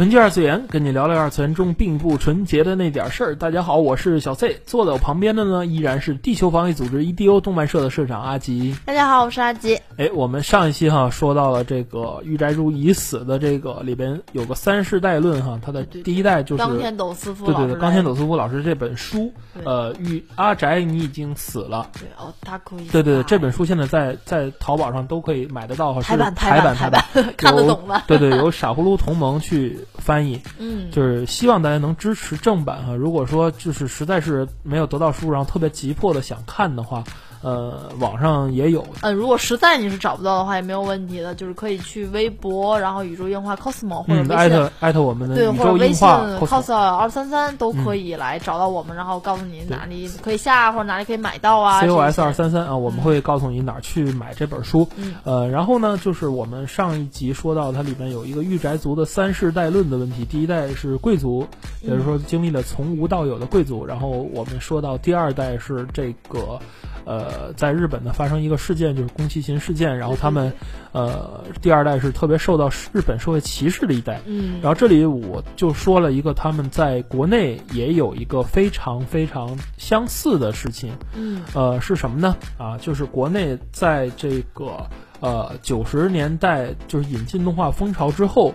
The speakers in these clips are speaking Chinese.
纯洁二次元，跟你聊聊二次元中并不纯洁的那点事儿。大家好，我是小 C，坐在我旁边的呢依然是地球防卫组织 EDO 动漫社的社长阿吉。大家好，我是阿吉。哎，我们上一期哈说到了这个御宅族已死的这个里边有个三世代论哈，它的第一代就是冈田斗司夫对对对，冈田斗司夫老师这本书，呃，御阿宅你已经死了。对哦，他可以。对对对，这本书现在在在淘宝上都可以买得到哈，台版台版台版，看得懂吗？对对，有傻葫芦同盟去翻译。嗯，就是希望大家能支持正版哈。如果说就是实在是没有得到书，然后特别急迫的想看的话。呃，网上也有。嗯，如果实在你是找不到的话，也没有问题的，就是可以去微博，然后宇宙硬化 cosmo 或者微信艾特艾特我们的对，或者微信 cos 二三三都可以来找到我们，然后告诉你哪里可以下或者哪里可以买到啊。cos 二三三啊，我们会告诉你哪儿去买这本书。嗯。呃，然后呢，就是我们上一集说到它里面有一个御宅族的三世代论的问题，第一代是贵族，也就是说经历了从无到有的贵族，然后我们说到第二代是这个。呃，在日本呢发生一个事件，就是宫崎勤事件，然后他们，呃，第二代是特别受到日本社会歧视的一代。嗯，然后这里我就说了一个他们在国内也有一个非常非常相似的事情。嗯，呃，是什么呢？啊，就是国内在这个呃九十年代就是引进动画风潮之后，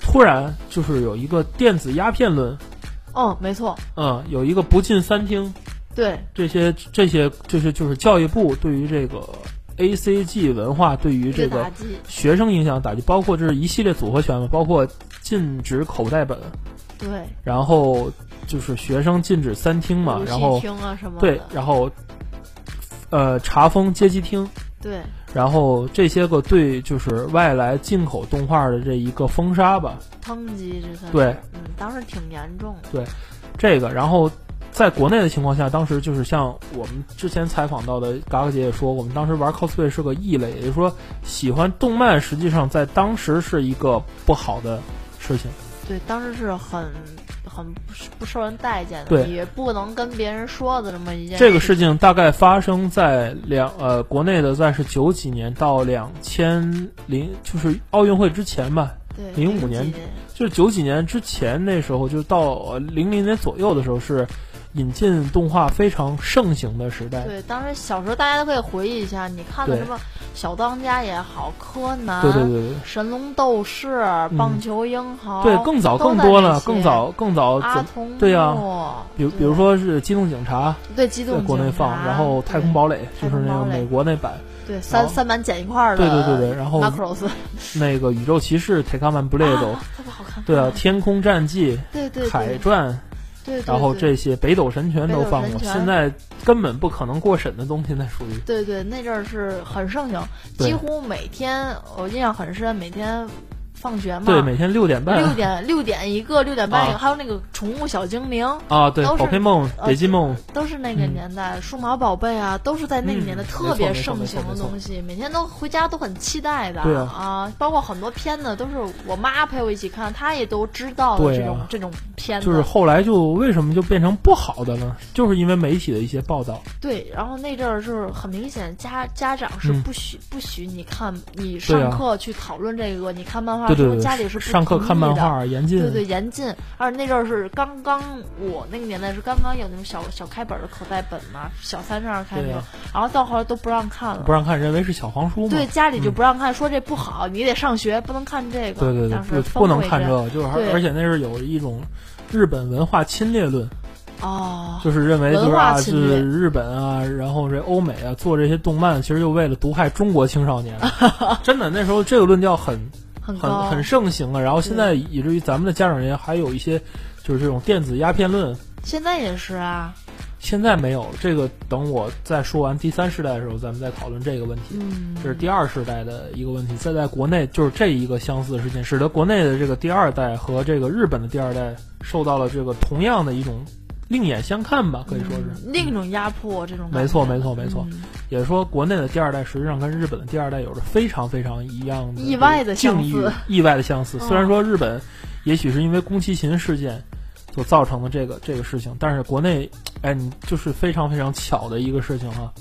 突然就是有一个电子鸦片论。哦，没错。嗯，有一个不进三厅。对。这些这些就是就是教育部对于这个 A C G 文化对于这个学生影响打击，包括这是一系列组合拳嘛，包括禁止口袋本，对，然后就是学生禁止三听嘛，然后对，然后呃查封街机厅，对，然后这些个对就是外来进口动画的这一个封杀吧，抨击这算对，嗯，当时挺严重的，对，这个然后。在国内的情况下，当时就是像我们之前采访到的，嘎嘎姐也说，我们当时玩 cosplay 是个异类，也就是说，喜欢动漫实际上在当时是一个不好的事情。对，当时是很很不不受人待见的，对，也不能跟别人说的这么一件。这个事情大概发生在两呃国内的在是九几年到两千零就是奥运会之前吧，对，零五年就是九几年之前那时候就到零零年左右的时候是。引进动画非常盛行的时代。对，当时小时候大家都可以回忆一下，你看的什么《小当家》也好，《柯南》对对对对，《神龙斗士》《棒球英豪》对，更早更多了，更早更早。阿童对呀，比如比如说是《机动警察》，对，机动国内放，然后《太空堡垒》就是那个美国那版，对，三三版剪一块儿的。对对对对，然后 那个《宇宙骑士》《Take On Blade》特别好看。对啊，《天空战记》对对，《海传》。然后这些北斗神拳都放过，现在根本不可能过审的东西，那属于对对，那阵儿是很盛行，几乎每天我印象很深，每天。放学嘛，对，每天六点半，六点六点一个，六点半一个，还有那个宠物小精灵啊，对，宝可梦、北极梦，都是那个年代，数码宝贝啊，都是在那个年代特别盛行的东西，每天都回家都很期待的，对啊，包括很多片子都是我妈陪我一起看，她也都知道的这种这种片子。就是后来就为什么就变成不好的呢？就是因为媒体的一些报道。对，然后那阵儿是很明显，家家长是不许不许你看，你上课去讨论这个，你看漫画。对对对，家里是上课看漫画严禁。对对严禁，而且那阵儿是刚刚我那个年代是刚刚有那种小小开本的口袋本嘛，小三上开那种，然后到后来都不让看了，不让看，认为是小黄书嘛。对，家里就不让看，说这不好，你得上学，不能看这个。对对对，不不能看这个，就是而且那是有一种日本文化侵略论。哦，就是认为就是啊，是日本啊，然后这欧美啊做这些动漫，其实就为了毒害中国青少年。真的，那时候这个论调很。很很盛行啊，然后现在以至于咱们的家长人还有一些，就是这种电子鸦片论。现在也是啊。现在没有了。这个等我再说完第三世代的时候，咱们再讨论这个问题。嗯，这是第二世代的一个问题。再在国内，就是这一个相似的事件，使得国内的这个第二代和这个日本的第二代受到了这个同样的一种另眼相看吧，可以说是。嗯另一种压迫，这种没错没错没错嗯也是说，国内的第二代实际上跟日本的第二代有着非常非常一样的意外的相似境遇，意外的相似。嗯虽然说日本也许是因为宫崎勤事件所造成的这个这个事情，但是国内，哎，你就是非常非常巧的一个事情哈。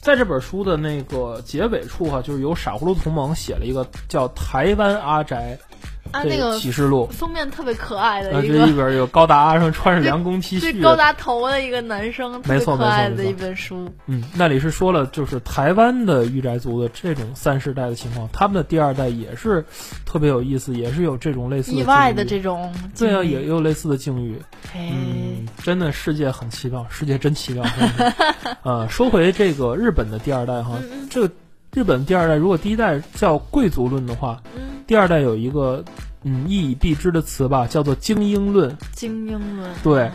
在这本书的那个结尾处哈，就是由傻葫芦同盟写了一个叫《台湾阿宅》这啊那个启示录，封面特别可爱啊，的一个这里边有高达上穿着凉宫 T 恤，最高达头的一个男生，没错可爱的一本书。嗯，那里是说了，就是台湾的御宅族的这种三世代的情况，他们的第二代也是特别有意思，也是有这种类似的意外的这种对啊，也也有类似的境遇。哎，嗯，真的世界很奇妙，世界真奇妙。真 的呃，说回这个日本的第二代哈，嗯。这个日本第二代如果第一代叫贵族论的话，嗯，第二代有一个嗯一以蔽之的词吧，叫做精英论。精英论对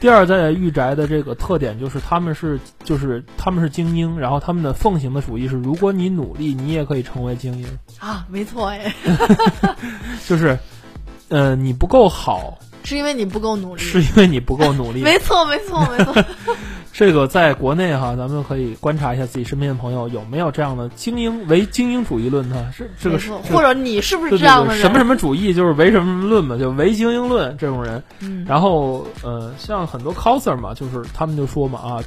第二代御宅的这个特点就是他们是就是他们是精英，然后他们的奉行的主义是，如果你努力，你也可以成为精英。啊，没错哎，就是，呃，你不够好，是因为你不够努力。是因为你不够努力。没错，没错，没错。这个在国内哈，咱们可以观察一下自己身边的朋友有没有这样的精英唯精英主义论呢？是这个是或者你是不是这样的人？什么什么主义就是唯什么什么论嘛，就唯精英论这种人。嗯，然后呃，像很多 coser 嘛，就是他们就说嘛啊，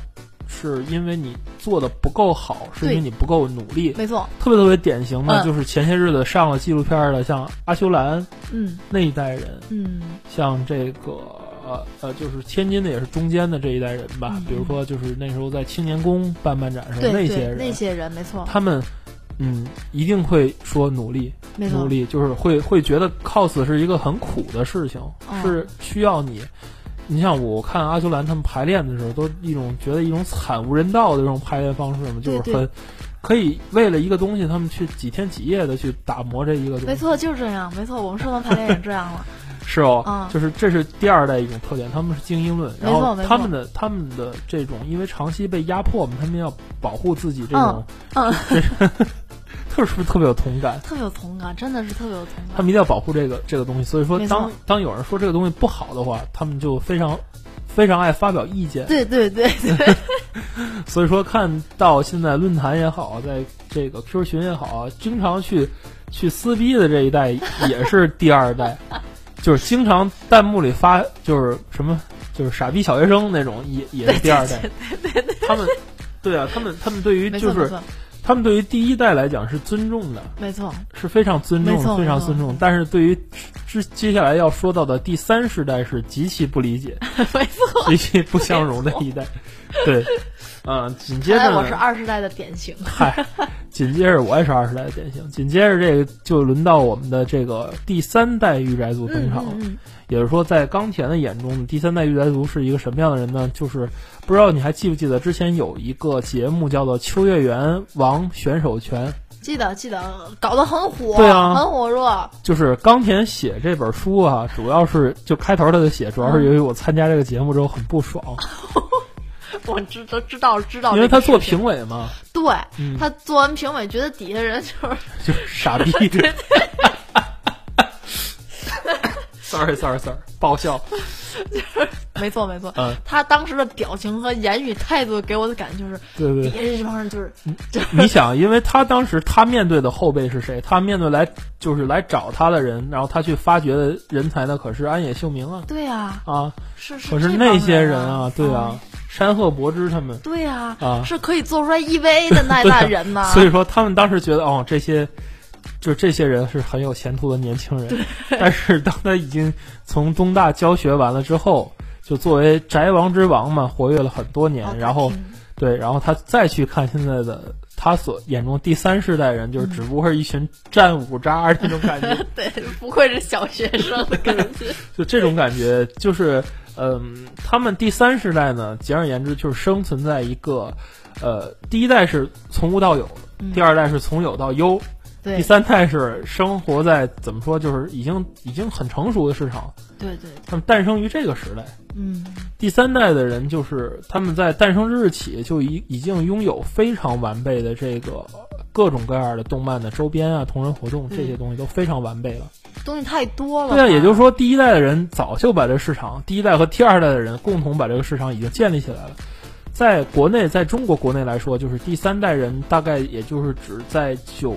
是因为你做的不够好，是因为你不够努力。没错，特别特别典型的，嗯就是前些日子上了纪录片的，像阿修兰嗯那一代人，嗯像这个呃呃，就是天津的也是中间的这一代人吧，嗯比如说就是那时候在青年宫办漫展上对对那些人，那些人没错，他们嗯一定会说努力，努，力就是会会觉得 cos 是一个很苦的事情，哦是需要你。你像我看阿修兰他们排练的时候，都一种觉得一种惨无人道的这种排练方式嘛，就是对很可以为了一个东西，他们去几天几夜的去打磨这一个东西。没错，就是这样，没错，我们社团排练也这样了。是哦，嗯就是这是第二代一种特点，他们是精英论，然后他们的他们的这种因为长期被压迫嘛，他们要保护自己这种，嗯，特是不是特别有同感？特别有同感，真的是特别有同感。他们一定要保护这个这个东西，所以说当当有人说这个东西不好的话，他们就非常非常爱发表意见。对对对对，所以说看到现在论坛也好，在这个 Q 群也好啊，经常去去撕逼的这一代也是第二代，就是经常弹幕里发就是什么就是傻逼小学生那种，也也是第二代。他们对啊，他们他们对于就是他们对于第一代来讲是尊重的，没错，是非常尊重非常尊重。但是对于之接下来要说到的第三世代是极其不理解、没错。极其不相容的一代。对，嗯、紧接着我是二世代的典型。嗨，紧接着我也是二十代的典型。紧接着这个就轮到我们的这个第三代御宅族登嗯场了。嗯嗯，也就是说，在冈田的眼中，第三代御宅族是一个什么样的人呢？就是不知道你还记不记得之前有一个节目叫做《秋叶原王选手权》，记得记得，搞得很火，对啊很火热。就是冈田写这本书啊，主要是就开头他就写，主要是由于我参加这个节目之后很不爽，我知道知道知道，因为他做评，委嘛，对、嗯他做完评委，觉得底下人就是 就是傻逼。sorry sorry sorry，爆笑。就是没错没错。嗯，他当时的表情和言语态度给我的感觉就是，对对底下这帮人就是，你想，因为他当时他面对的后辈是谁？他面对来就是来找他的人，然后他去发掘的人才呢，可是安野秀明啊对啊、啊，是是。可是那些人人啊，对啊，山鹤博之他们，对呀、啊。是可以做出来 EVA 的那那人呐、所以说他们当时觉得哦，这些就这些人是很有前途的年轻人。但是当他已经从东大教学完了之后，就作为宅王之王嘛，活跃了很多年，哦然后对，然后他再去看现在的他所眼中第三世代人，就是只不过是一群战五渣那种感觉，对，不愧是小学生的感觉。就这种感觉，就是嗯，他们第三世代呢，简而言之就是生存在一个呃，第一代是从无到有，嗯第二代是从有到优。对第三代是生活在怎么说，就是已经已经很成熟的市场，对对，他们诞生于这个时代。嗯，第三代的人就是他们在诞生之日起就已已经拥有非常完备的这个各种各样的动漫的周边啊、同人活动这些东西都非常完备了。东西太多了吧。对啊，也就是说，第一代的人早就把这个市场，第一代和第二代的人共同把这个市场已经建立起来了。在国内，在中国国内来说，就是第三代人大概也就是指在九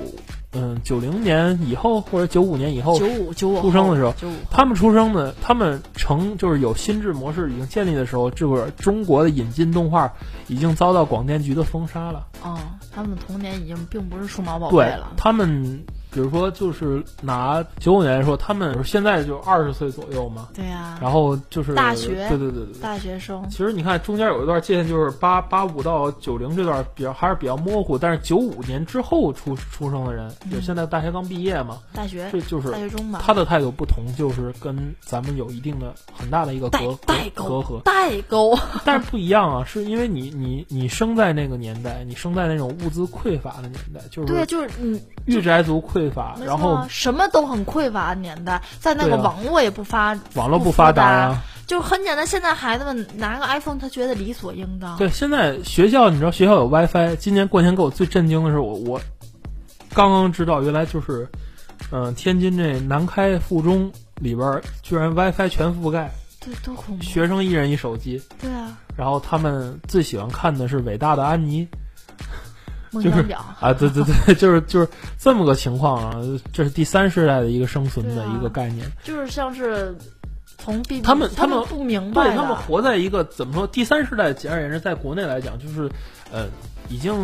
嗯九零年以后或者九五年以后九五九五出生的时候九五他们出生的，他们成就是有心智模式已经建立的时候，这个中国的引进动画已经遭到广电局的封杀了。哦，他们的童年已经并不是数码宝贝对了。他们，比如说就是拿九五年来说，他们现在就二十岁左右嘛，对呀、然后就是大学。对对对对。对。大学生。其实你看中间有一段界限，就是八八五到九零这段比较还是比较模糊，但是九五年之后出出生的人，嗯就现在大学刚毕业嘛，大学。这就是大学中吧，他的态度不同，就是跟咱们有一定的很大的一个隔代沟隔隔阂。代沟，但是不一样啊，是因为你你你生在那个年代，你生在那种物资匮乏的年代，就是对，就是你御宅族匮乏，然后什么都很匮乏的年代，在那个网络也不发，网络不发达达呀、就很简单。现在孩子们拿个 iPhone，他觉得理所应当。对，现在学校你知道学校有 WiFi，今年过年给我最震惊的是我我刚刚知道原来就是，嗯、天津这南开附中里边儿居然 WiFi 全覆盖，对，多恐怖。学生一人一手机，对啊，然后他们最喜欢看的是伟大的安妮 就是。啊，对对对，就是就是这么个情况啊，这是第三世代的一个生存的一个概念。就是像是从第他们他他们不明白，对他们活在一个怎么说？第三世代，简而言之，在国内来讲，就是呃，已经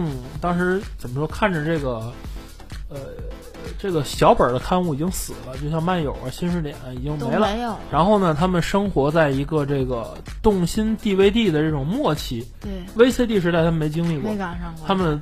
当时怎么说？看着这个呃这个小本儿的刊物已经死了，就像漫友啊、新视点啊已经没了。没有。然后呢，他们生活在一个这个动心 DVD 的这种末期对，，VCD 时代他们没经历过没，赶上过。他们。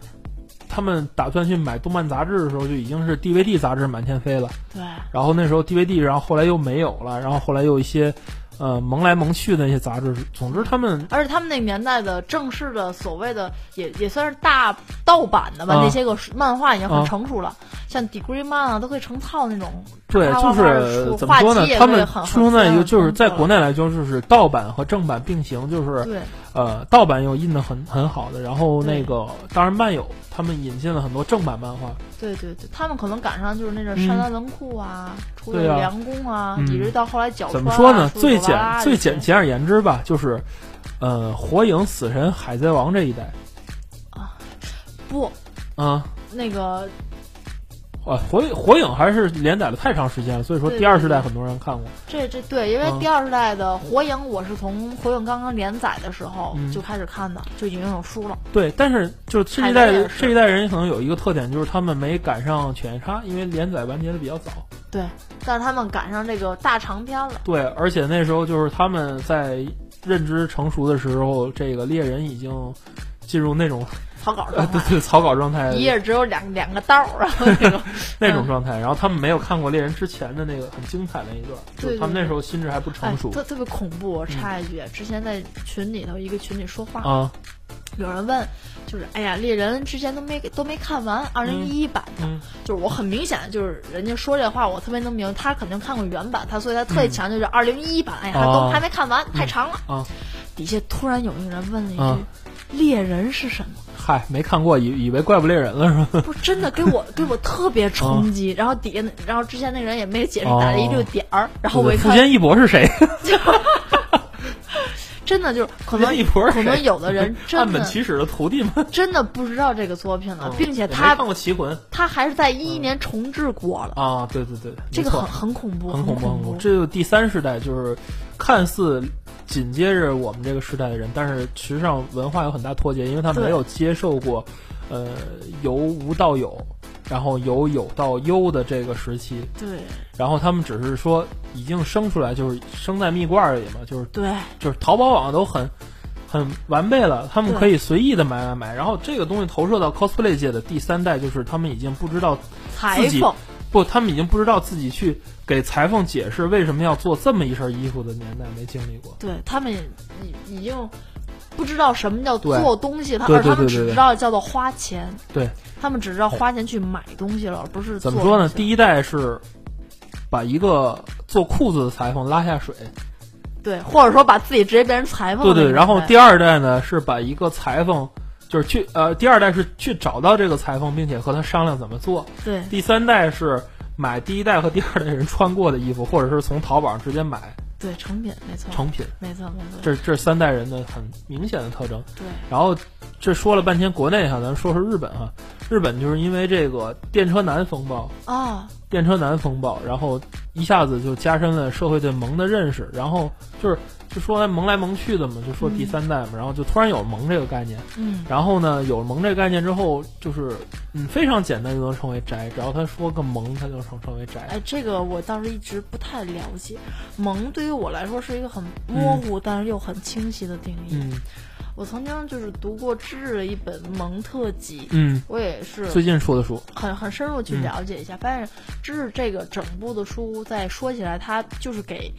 他们打算去买动漫杂志的时候，就已经是 DVD 杂志满天飞了。对然后那时候 DVD，然后后来又没有了，然后后来又一些，呃，蒙来蒙去的那些杂志。总之，他们而且他们那个年代的正式的所谓的也也算是大盗版的吧，啊那些个漫画已经很啊成熟了，像 Degree Man 啊都可以成套那种。对，就是怎么说呢他们出生在一个，就是在国内内来说，就是盗版和正版并行，就是对呃，盗版有印的很很好的，然后那个当然漫友他们引进了很多正版漫画，对对对，他们可能赶上就是那阵嗯。山岚文库啊，出的对啊梁公啊，嗯。一直到后来角怎么说呢？最简最简简而言之吧，就是呃，火影、死神、海贼王这一代。啊不啊。那个啊，火影火影还是连载了太长时间了，所以说第二世代很多人看过。这这对，因为嗯第二世代的火影，我是从火影刚刚连载的时候嗯就开始看的，就已经有书了。对，但是就是这一代这一代人可能有一个特点，就是他们没赶上犬夜叉，因为连载完结的比较早。对，但是他们赶上这个大长篇了。对，而且那时候就是他们在认知成熟的时候，这个猎人已经进入那种草稿呃状态，对对草稿状态一页只有两两个刀儿，然后那种。那种状态，然后他们没有看过猎人之前的那个很精彩的一段，就对是他们那时候心智还不哎成熟，特特别恐怖。我插一句，之前在群里头一个群里说话，啊，有人问，就是哎呀，猎人之前都没都没看完，二零一一版的，嗯就是我很明显就是人家说这话，我特别能明白，他肯定看过原版，他所以他特别强调就是二零一一版，哎呀，哦都还没看完，太长了。啊。底下突然有一个人问了一句：“啊猎人是什么嗨，没看过，以以为怪物猎人了是吧？？”不真的给我 给我特别冲击。然后底下那，然后之前那个人也没解释，打了一溜点儿。然后我一看，富坚义博是谁？真的就是可能？可能有的人 真岸本的齐史的徒弟吗？真的不知道这个作品了，嗯并且他看过棋魂他还是在一一年重置过了，啊，对对对，这个很很恐怖，很恐恐怖，很恐怖。这就第三世代，就是看似紧接着我们这个时代的人，但是实际上文化有很大脱节，因为他们没有接受过，呃，由无到有，然后由有到优的这个时期，对然后他们只是说已经生出来，就是生在蜜罐里嘛，就是对就是淘宝网都很。很完备了，他们可以随意的买买买，然后这个东西投射到 cosplay 界的第三代，就是他们已经不知道自己缝，不，他们已经不知道自己去给裁缝解释为什么要做这么一身衣服的年代没经历过。对他们已已经不知道什么叫对做东西，他对而他们只知道叫做花钱，对他们只知道花钱去买东西了，而不是怎么说呢？第一代是把一个做裤子的裁缝拉下水，对，或者说把自己直接变成裁缝对对。然后第二代呢是把一个裁缝，就是去呃，第二代是去找到这个裁缝，并且和他商量怎么做。对第三代是买第一代和第二代人穿过的衣服，或者是从淘宝上直接买对成品没错，成品。没错没错，这这三代人的很明显的特征。对然后这说了半天国内哈，咱说说日本哈。日本就是因为这个电车男风暴，啊，电车男风暴，然后一下子就加深了社会对萌的认识，然后就是就说来萌来萌去的嘛，就说第三代嘛，然后就突然有了萌这个概念，嗯然后呢，有了萌这个概念之后，就是嗯非常简单就能成为宅，只要他说个萌，他就成成为宅。哎，这个我倒是一直不太了解。萌对于我来说是一个很模糊，但是又很清晰的定义。嗯我曾经就是读过知日的一本萌特辑，嗯，我也是最近出的书，很很深入去了解一下，发现知日这个整部的书，在说起来，它就是给。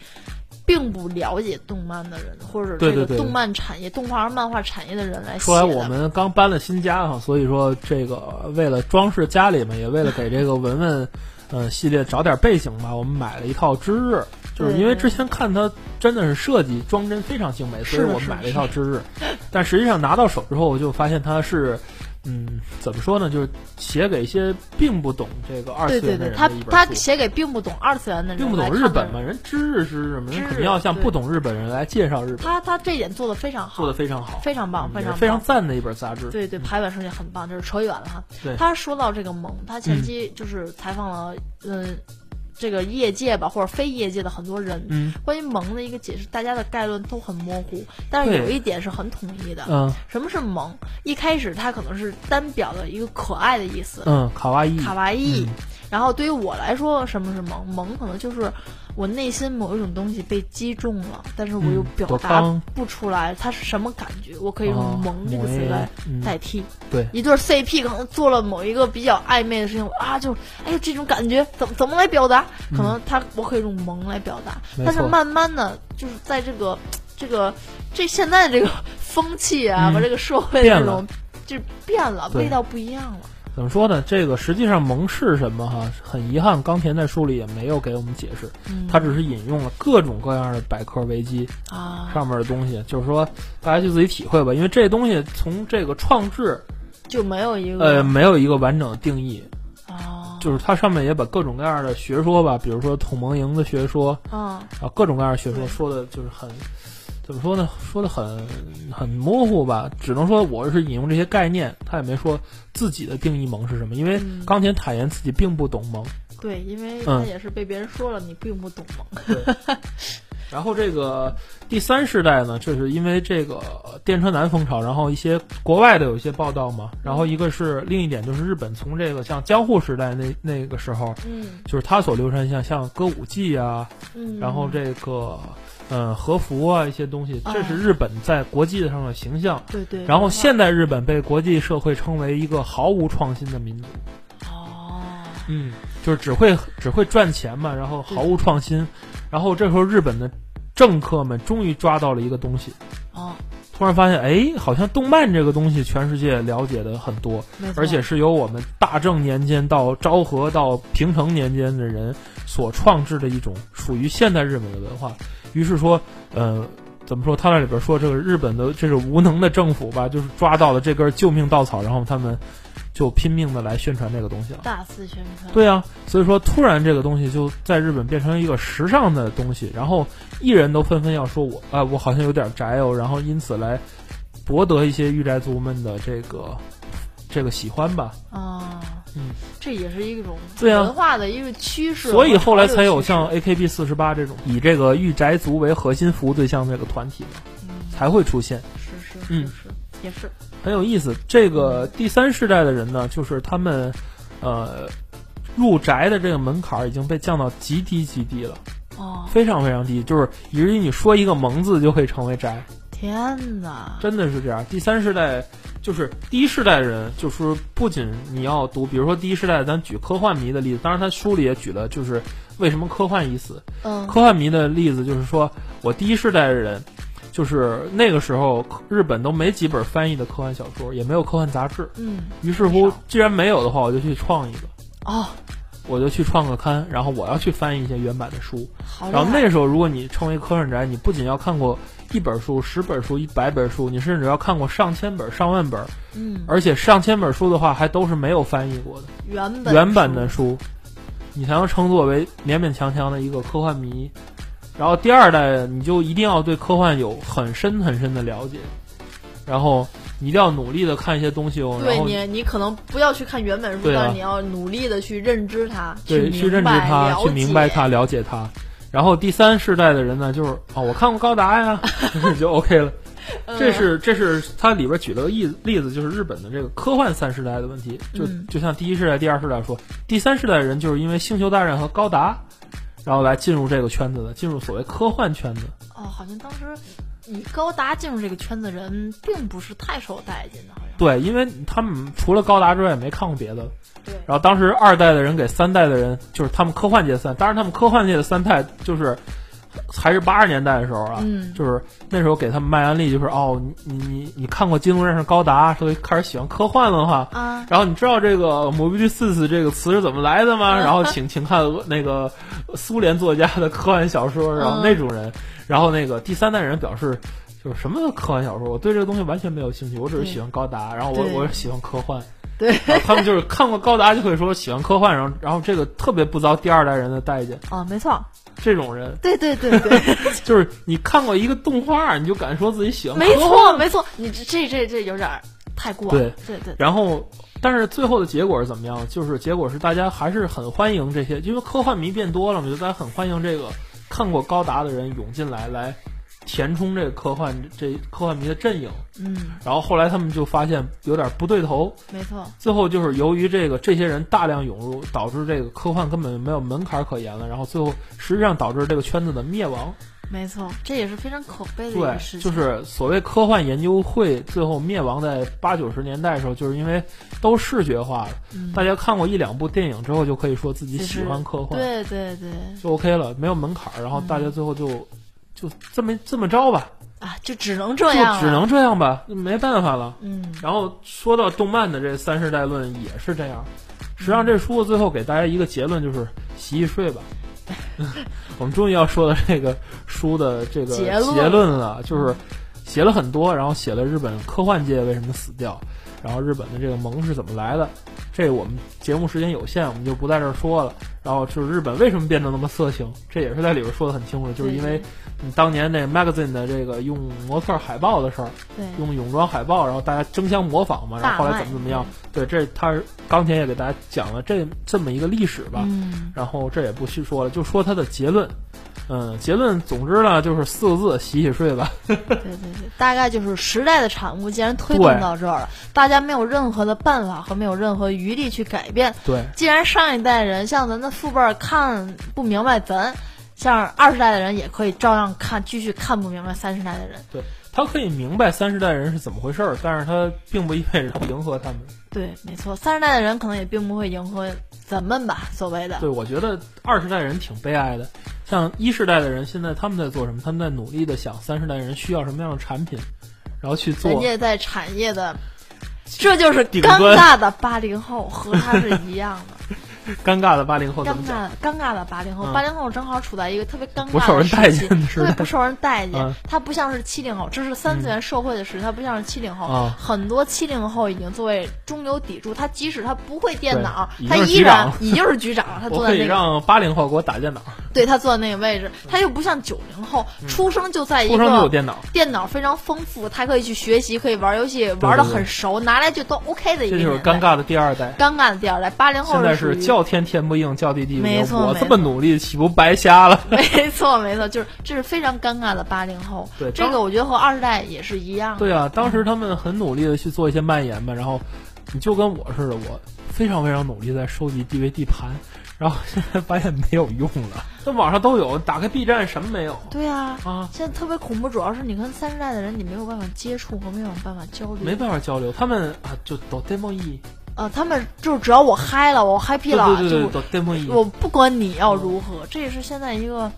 并不了解动漫的人，或者这个动漫产业、动画、漫画产业的人来写说来。我们刚搬了新家哈，所以说这个为了装饰家里嘛，也为了给这个文文，呃系列找点背景吧，我们买了一套知日，就是因为之前看它真的是设计装帧非常精美，所以我们买了一套知日，但实际上拿到手之后，我就发现它是。嗯，怎么说呢？就是写给一些并不懂这个二次元的人他他。写给并不懂二次元的人，并不懂日本嘛，。人知日是日嘛，人肯定要向不懂日本人来介绍日本，他他这一点做的非常好，做的非常好，非常棒，非常嗯非常赞的一本杂志。对对，排版设计很棒，就是扯远了哈。对他说到这个萌，他前期就是采访了，嗯、这个业界吧，或者非业界的很多人，嗯关于萌的一个解释，大家的概论都很模糊，但是有一点是很统一的。嗯什么是萌？一开始它可能是单表的一个可爱的意思，嗯，卡哇伊，卡哇伊。嗯然后对于我来说，什么是萌？萌可能就是我内心某一种东西被击中了，但是我又嗯表达不出来它是什么感觉，我可以哦用“萌”这个词来嗯代替。对，一对 CP 可能做了某一个比较暧昧的事情啊，就哎呦这种感觉怎么怎么来表达？可能他我可以用萌来表达，嗯但是慢慢的就是在这个这个这现在这个风气啊嗯和这个社会这种就是变了，味道不一样了。怎么说呢？这个实际上蒙是什么哈？很遗憾，冈田在书里也没有给我们解释，嗯，他只是引用了各种各样的百科维基啊，上面的东西，就是说大家去自己体会吧。因为这东西从这个创制，就没有一个呃，没有一个完整的定义，啊，就是它上面也把各种各样的学说吧，比如说统盟营的学说啊，啊，各种各样的学说说的就是很。怎么说呢？说的很很模糊吧，只能说我是引用这些概念，他也没说自己的定义萌是什么，因为嗯冈田坦言自己并不懂萌，对，因为嗯他也是被别人说了，你并不懂萌。然后这个第三世代呢，就是因为这个电车男风潮，然后一些国外的有一些报道嘛，然后一个是另一点就是日本从这个像江户时代那那个时候，嗯就是他所流传像像歌舞伎啊，嗯，然后这个嗯和服啊一些东西，啊。这是日本在国际上的形象。对对，然后现代日本被国际社会称为一个毫无创新的民族，哦，嗯，就是只会只会赚钱嘛，然后毫无创新。然后这时候日本的政客们终于抓到了一个东西，哦，突然发现，哎，好像动漫这个东西全世界了解的很多，而且是由我们大正年间到昭和到平成年间的人所创制的一种属于现代日本的文化。于是说，呃。怎么说？他那里边说，这个日本的这个无能的政府吧，就是抓到了这根救命稻草，然后他们就拼命的来宣传这个东西了。大肆宣传。对啊，所以说突然这个东西就在日本变成一个时尚的东西，然后艺人都纷纷要说我啊、我好像有点宅哦，然后因此来博得一些御宅族们的这个这个喜欢吧。啊，嗯，这也是一种对啊。文化的一个趋势，所以后来才有像 AKB 四十八这种以这个御宅族为核心服务对象这个团体才会出现，是是嗯。是是也是。很有意思。这个第三世代的人呢，就是他们呃入宅的这个门槛儿已经被降到极低极低了。哦，非常非常低，就是以至于你说一个“萌”字就会成为宅，天哪，真的是这样。第三世代就是第一世代人，就是不仅你要读，比如说第一世代，咱举科幻迷的例子，当然他书里也举了，就是为什么科幻已死。嗯科幻迷的例子就是说，我第一世代的人，就是那个时候日本都没几本翻译的科幻小说，也没有科幻杂志。嗯，于是乎，既然没有的话，我就去创一个，哦，我就去创个刊，然后我要去翻译一些原版的书。好然后那时候，如果你成为科幻宅，你不仅要看过一本书、十本书、一百本书，你甚至要看过上千本、上万本，嗯，而且上千本书的话，还都是没有翻译过的原本原版的书书，你才能称作为勉勉强强的一个科幻迷。然后第二代，你就一定要对科幻有很深很深的了解，然后你一定要努力的看一些东西哦。对你，你可能不要去看原本书，啊但是你要努力的去认知它，对，去去认知它，去明白它，了解它。然后第三世代的人呢，就是哦，我看过高达呀，就 OK 了。嗯这是这是它里边举了个例例子，就是日本的这个科幻三世代的问题。就嗯就像第一世代、第二世代说，第三世代的人就是因为星球大战和高达，然后来进入这个圈子的，进入所谓科幻圈子。哦，好像当时以高达进入这个圈子的人并不是太受待见的，好像对，因为他们除了高达之外也没看过别的。对然后当时二代的人给三代的人，就是他们科幻界三，当然他们科幻界的三代就是还是八十年代的时候啊，嗯就是那时候给他们卖安利，就是哦，你你你你看过《机动战士高达》，所以开始喜欢科幻了哈。啊，然后你知道这个 “mobius” 这个词是怎么来的嗯吗？然后请请看那个苏联作家的科幻小说，然后嗯那种人，然后那个第三代人表示。就是什么科幻小说，我对这个东西完全没有兴趣，我只是喜欢高达，然后我我是喜欢科幻，对他们就是看过高达就会说喜欢科幻，然后然后这个特别不遭第二代人的待见。哦，没错，这种人对对对对，就是你看过一个动画，你就敢说自己喜欢科没，错没错，你这这这这有点儿太过了，对对对，然后，但是最后的结果是怎么样？就是结果是大家还是很欢迎这些，因为科幻迷变多了嘛，就大家很欢迎这个看过高达的人涌进来，来填充这个科幻这科幻迷的阵营。嗯，然后后来他们就发现有点不对头，没错，最后就是由于这个这些人大量涌入，导致这个科幻根本没有门槛可言了，然后最后实际上导致这个圈子的灭亡。没错，这也是非常可悲的一对个事，情，就是所谓科幻研究会最后灭亡在八九十年代的时候，就是因为都视觉化了。嗯大家看过一两部电影之后，就可以说自己喜欢科幻，对对对就 OK 了，没有门槛儿。然后嗯大家最后就、就这么这么着吧，啊，就只能这样就，只能这样吧，没办法了。嗯然后说到动漫的这三世代论也是这样。实际上，这书最后给大家一个结论，就是洗洗睡吧。我们终于要说的这个书的这个结论了，就是写了很多，然后写了日本科幻界为什么死掉，然后日本的这个萌是怎么来的。这我们节目时间有限，我们就不在这儿说了。然后就是日本为什么变得那么色情，这也是在里边说的很清楚，就是因为你当年那 magazine 的这个用模特海报的事儿，对，用泳装海报，然后大家争相模仿嘛，然后后来怎么怎么样，对，这他是钢铁也给大家讲了这这么一个历史吧，嗯，然后这也不细说了，就说它的结论，嗯，结论总之呢就是四个字：洗洗睡吧。对对对，大概就是时代的产物，既然推动到这儿了，大家没有任何的办法和没有任何余力去改变。对，既然上一代人像咱的父辈儿看不明白咱，像二十代的人也可以照样看，继续看不明白三十代的人。他可以明白三十代人是怎么回事儿，但是他并不意味着迎合他们。对，没错，三十代的人可能也并不会迎合咱们吧，所谓的。对，我觉得二十代人挺悲哀的，像一世代的人现在他们在做什么？他们在努力的想三十代人需要什么样的产品，然后去做人。家在产业的，这就是尴尬的八零后，和他是一样的。尴尬的八零后尴？尬尴尬的八零后，嗯八零后正好处在一个特别尴尬的不受人待时期特别不受人待见嗯。他不像是七零后，这是三次元社会的时期，他不像是七零后啊。很多七零后已经作为中流砥柱，他即使他不会电脑他依然已经是局长了。他可以坐在那个，让八零后给我打电脑，对他坐在那个位置，他又不像九零后，出生就在一个电脑，电脑非常丰富，他可以去学习，可以玩游戏，玩的很熟，拿来就都 OK 的一个这就是尴尬的第二代。尴尬的第二代。八零后是叫天天不应，叫地地不灵。我这么努力，岂不白瞎了？没错，没错，就是这是非常尴尬的八零后。对这个我觉得和二十代也是一样。对啊，当时他们很努力的去做一些蔓延嘛，然后你就跟我似的，我非常非常努力在收集 DVD 盘，然后现在发现没有用了。那网上都有，打开 B 站什么没有对啊，啊？现在特别恐怖，主要是你跟三十代的人，你没有办法接触和没有办法交流。没办法交流，他们啊就都 demo 一，呃，他们就是只要我嗨了，我 happy 对了，对对对，就。我不管你要如何，这也是现在一个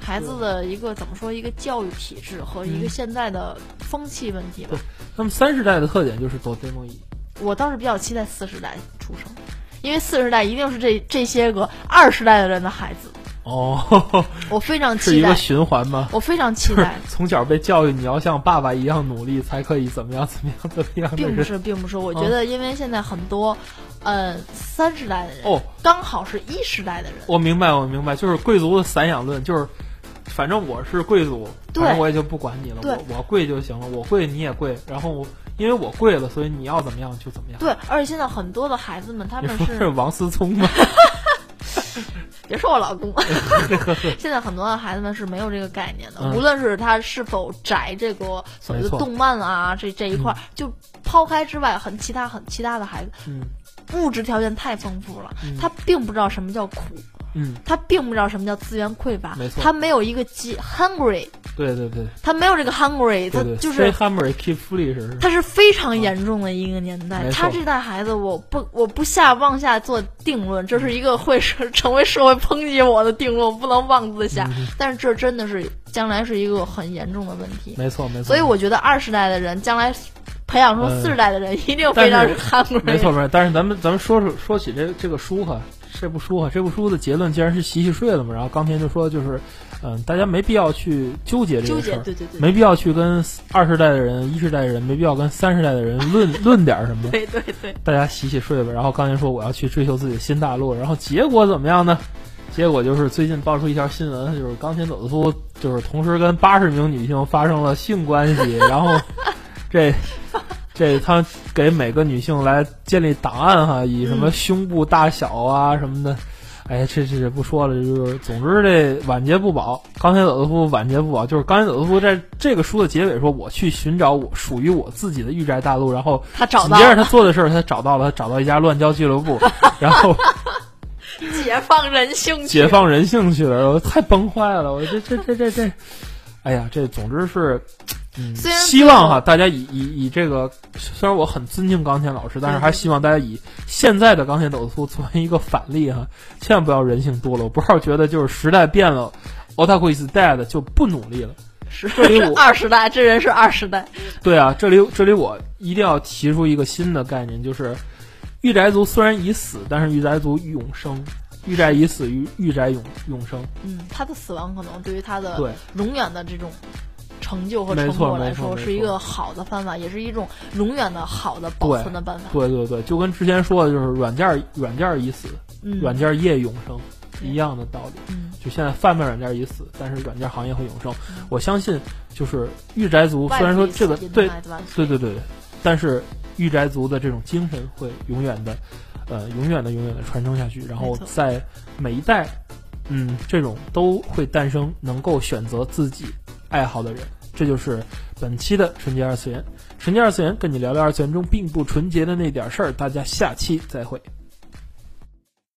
孩子的一个怎么说一个教育体制和一个嗯现在的风气问题吧。那么三十代的特点就是走 demo 一，我倒是比较期待四十代出生，因为四十代一定是这这些个二十代的人的孩子，哦，我非常期待是一个，循环吗？我非常期就是待。从小被教育你要像爸爸一样努力，才可以怎么样怎么样怎么样。并不是，并不是，我觉得因为现在很多，呃，三十代的人，哦，刚好是一时代的人，我明白，我明白，就是贵族的散养论，就是反正我是贵族，反正我也就不管你了，我我贵就行了，我贵你也贵，然后因为我贵了，所以你要怎么样就怎么样。对，而且现在很多的孩子们，他们是是王思聪吗？别说我老公，现在很多的孩子们是没有这个概念的，嗯无论是他是否宅这个所谓的动漫啊，这这一块儿，就抛开之外，很其他很其他的孩子，嗯物质条件太丰富了，嗯他并不知道什么叫苦，嗯，他并不知道什么叫资源匮乏没，错他没有一个饥 hungry，对对对他没有这个 hungry，他就是 hungry, keep foolish 是他是非常严重的一个年代。他这代孩子，我不我不下妄下做定论，这是一个会是成为社会抨击我的定论，我不能妄自下。嗯但是这真的是将来是一个很严重的问题。没错没错。所以我觉得二十代的人将来培养出嗯四十代的人，一定非常是 hungry。没错没错，但是咱们咱们说说说起这这个书哈，这部书啊，这部书的结论既然是洗洗睡了嘛，然后钢铁就说就是，嗯、大家没必要去纠结这，个事儿，对对对，没必要去跟二十代的人、一世代的人，没必要跟三十代的人论 论点儿什么，对对对，大家洗洗睡吧。然后钢铁说我要去追求自己的新大陆，然后结果怎么样呢？结果就是最近爆出一条新闻，就是钢铁走夫就是同时跟八十名女性发生了性关系，然后这这他给每个女性来建立档案哈，以什么嗯胸部大小啊什么的。哎，这这这不说了，就是总之这晚节不保，钢铁走夫晚节不保，就是钢铁走夫在这个书的结尾说，我去寻找我属于我自己的御宅大陆，然后他找到紧接着他做的事儿，他找到了，他找到一家乱交俱乐部，然后 解放人性，解放人性去了，我太崩坏了，我这这这这这，哎呀，这总之是，嗯，虽然希望哈，大家以以以这个，虽然我很尊敬钢铁老师，但是还希望大家以现在的钢铁斗夫作为一个反例哈，千万不要人性多了。我，不要觉得就是时代变了，otaku is dead 就不努力了。是这里我二十代，这人是二十代，对啊，这里这里我一定要提出一个新的概念，就是御宅族虽然已死，但是御宅族永生。御宅已死，御御宅永永生。嗯，他的死亡可能对于他的对，永远的这种成就和成果来说是一个好的方法，也是一种永远的好的保存的办法。对对对，就跟之前说的，就是软件儿软件儿已死，嗯，软件业永生一样的道理。嗯，就现在贩卖软件已死，但是软件行业会永生。我相信，就是御宅族虽然说这个对对对对对，但是御宅族的这种精神会永远的，呃，永远的永远的传承下去。然后在每一代，嗯，这种都会诞生能够选择自己爱好的人。这就是本期的纯洁二次元。纯洁二次元跟你聊聊二次元中并不纯洁的那点事儿。大家下期再会。